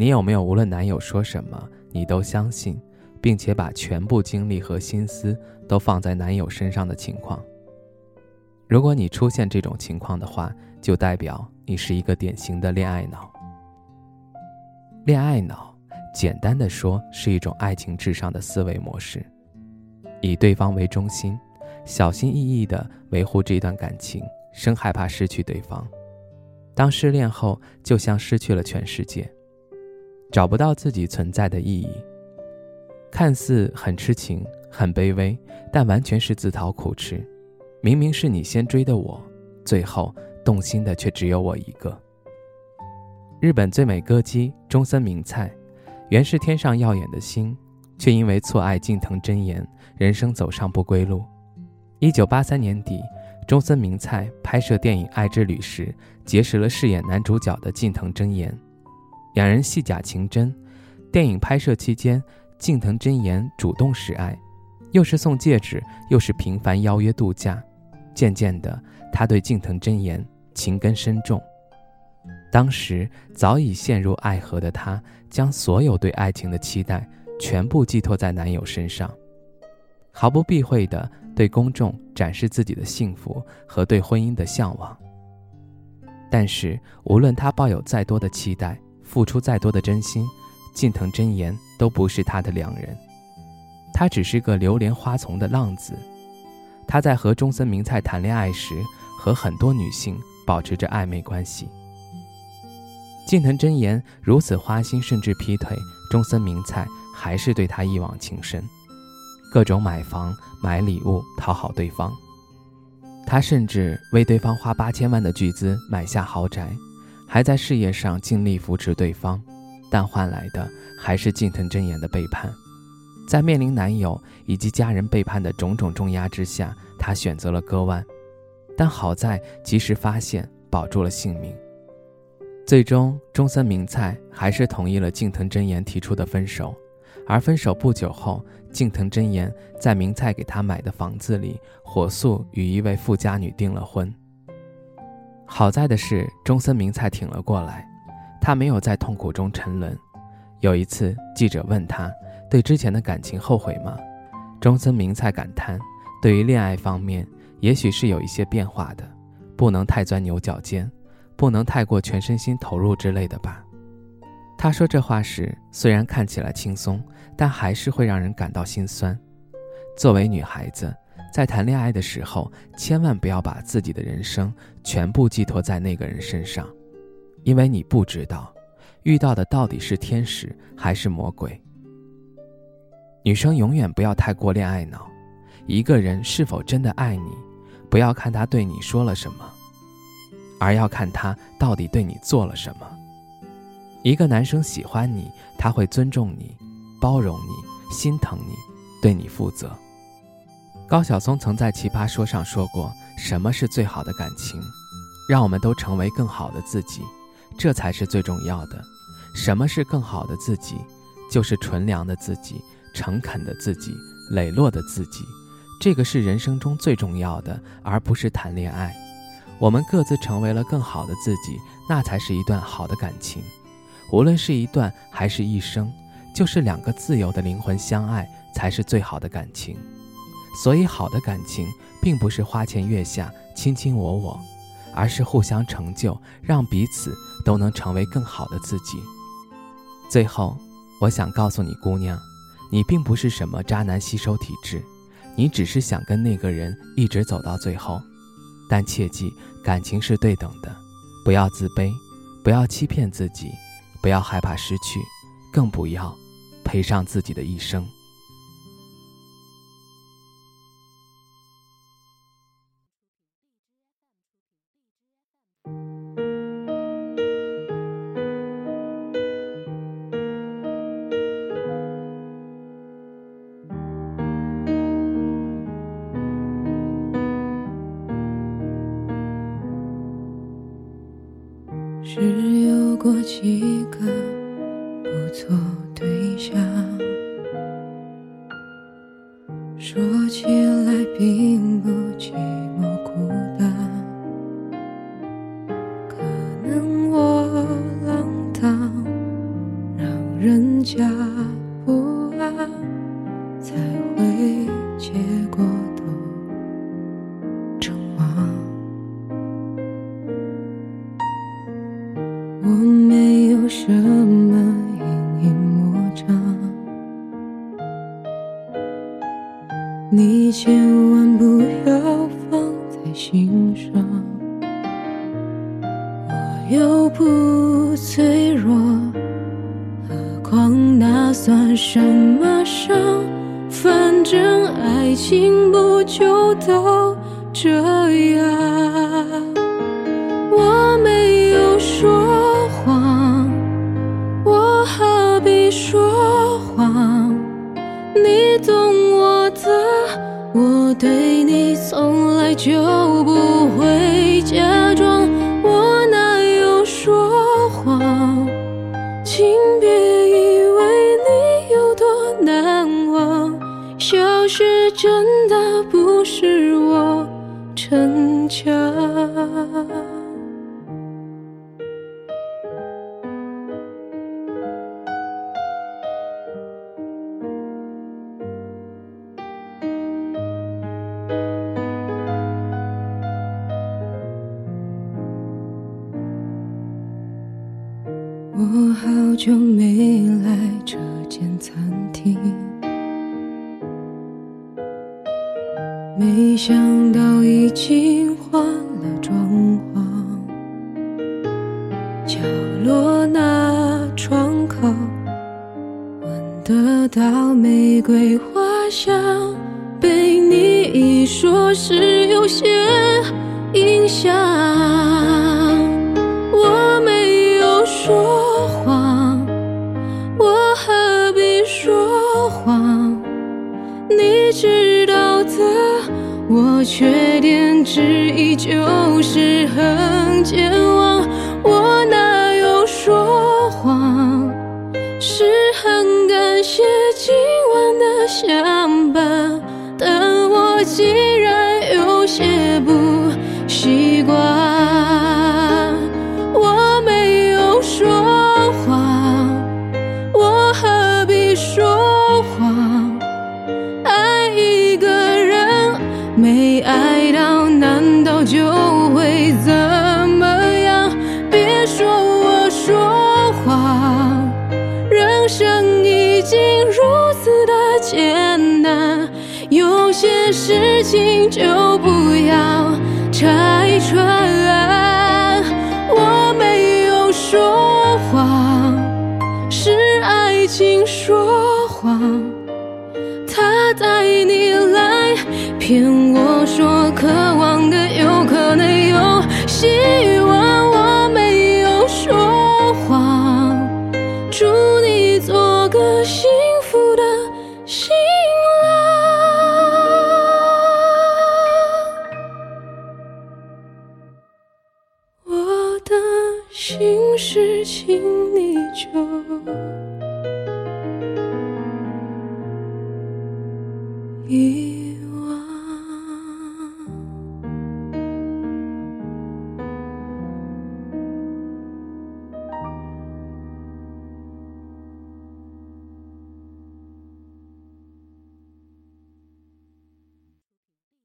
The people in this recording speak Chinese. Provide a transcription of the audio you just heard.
你有没有无论男友说什么，你都相信，并且把全部精力和心思都放在男友身上的情况？如果你出现这种情况的话，就代表你是一个典型的恋爱脑。恋爱脑，简单的说，是一种爱情至上的思维模式，以对方为中心，小心翼翼地维护这段感情，生害怕失去对方。当失恋后，就像失去了全世界。找不到自己存在的意义，看似很痴情、很卑微，但完全是自讨苦吃。明明是你先追的我，最后动心的却只有我一个。日本最美歌姬中森明菜，原是天上耀眼的星，却因为错爱近藤真彦，人生走上不归路。一九八三年底，中森明菜拍摄电影《爱之旅》时，结识了饰演男主角的近藤真彦。两人戏假情真，电影拍摄期间，近藤真言主动示爱，又是送戒指，又是频繁邀约度假。渐渐的，他对近藤真言情根深重。当时早已陷入爱河的他，将所有对爱情的期待全部寄托在男友身上，毫不避讳地对公众展示自己的幸福和对婚姻的向往。但是，无论他抱有再多的期待，付出再多的真心，近藤真彦都不是他的良人。他只是个流连花丛的浪子。他在和中森明菜谈恋爱时，和很多女性保持着暧昧关系。近藤真彦如此花心，甚至劈腿，中森明菜还是对他一往情深，各种买房、买礼物讨好对方。他甚至为对方花八千万的巨资买下豪宅。还在事业上尽力扶持对方，但换来的还是近藤真彦的背叛。在面临男友以及家人背叛的种种重压之下，她选择了割腕，但好在及时发现，保住了性命。最终，中森明菜还是同意了近藤真彦提出的分手。而分手不久后，近藤真彦在明菜给他买的房子里，火速与一位富家女订了婚。好在的是，中森明菜挺了过来，他没有在痛苦中沉沦。有一次，记者问他对之前的感情后悔吗？中森明菜感叹：“对于恋爱方面，也许是有一些变化的，不能太钻牛角尖，不能太过全身心投入之类的吧。”他说这话时，虽然看起来轻松，但还是会让人感到心酸。作为女孩子。在谈恋爱的时候，千万不要把自己的人生全部寄托在那个人身上，因为你不知道遇到的到底是天使还是魔鬼。女生永远不要太过恋爱脑，一个人是否真的爱你，不要看他对你说了什么，而要看他到底对你做了什么。一个男生喜欢你，他会尊重你，包容你，心疼你，对你负责。高晓松曾在《奇葩说》上说过：“什么是最好的感情？让我们都成为更好的自己，这才是最重要的。什么是更好的自己？就是纯良的自己、诚恳的自己、磊落的自己。这个是人生中最重要的，而不是谈恋爱。我们各自成为了更好的自己，那才是一段好的感情。无论是一段还是一生，就是两个自由的灵魂相爱，才是最好的感情。”所以，好的感情并不是花前月下、卿卿我我，而是互相成就，让彼此都能成为更好的自己。最后，我想告诉你，姑娘，你并不是什么渣男吸收体质，你只是想跟那个人一直走到最后。但切记，感情是对等的，不要自卑，不要欺骗自己，不要害怕失去，更不要赔上自己的一生。几个不错对象，说起来比你千万不要放在心上。我又不脆弱，何况那算什么伤？反正爱情不就都这样？就久没来这间餐厅，没想到已经换了装潢。角落那窗口，闻得到玫瑰花香，被你一说，是有些影响。我缺点之一就是很健忘，我哪有说谎？是很感谢今晚的相伴，事情就不要拆穿。我没有说谎，是爱情说谎，他带你来骗。我说渴望的有可能有希望，我没有说谎，祝你做个幸福的新雨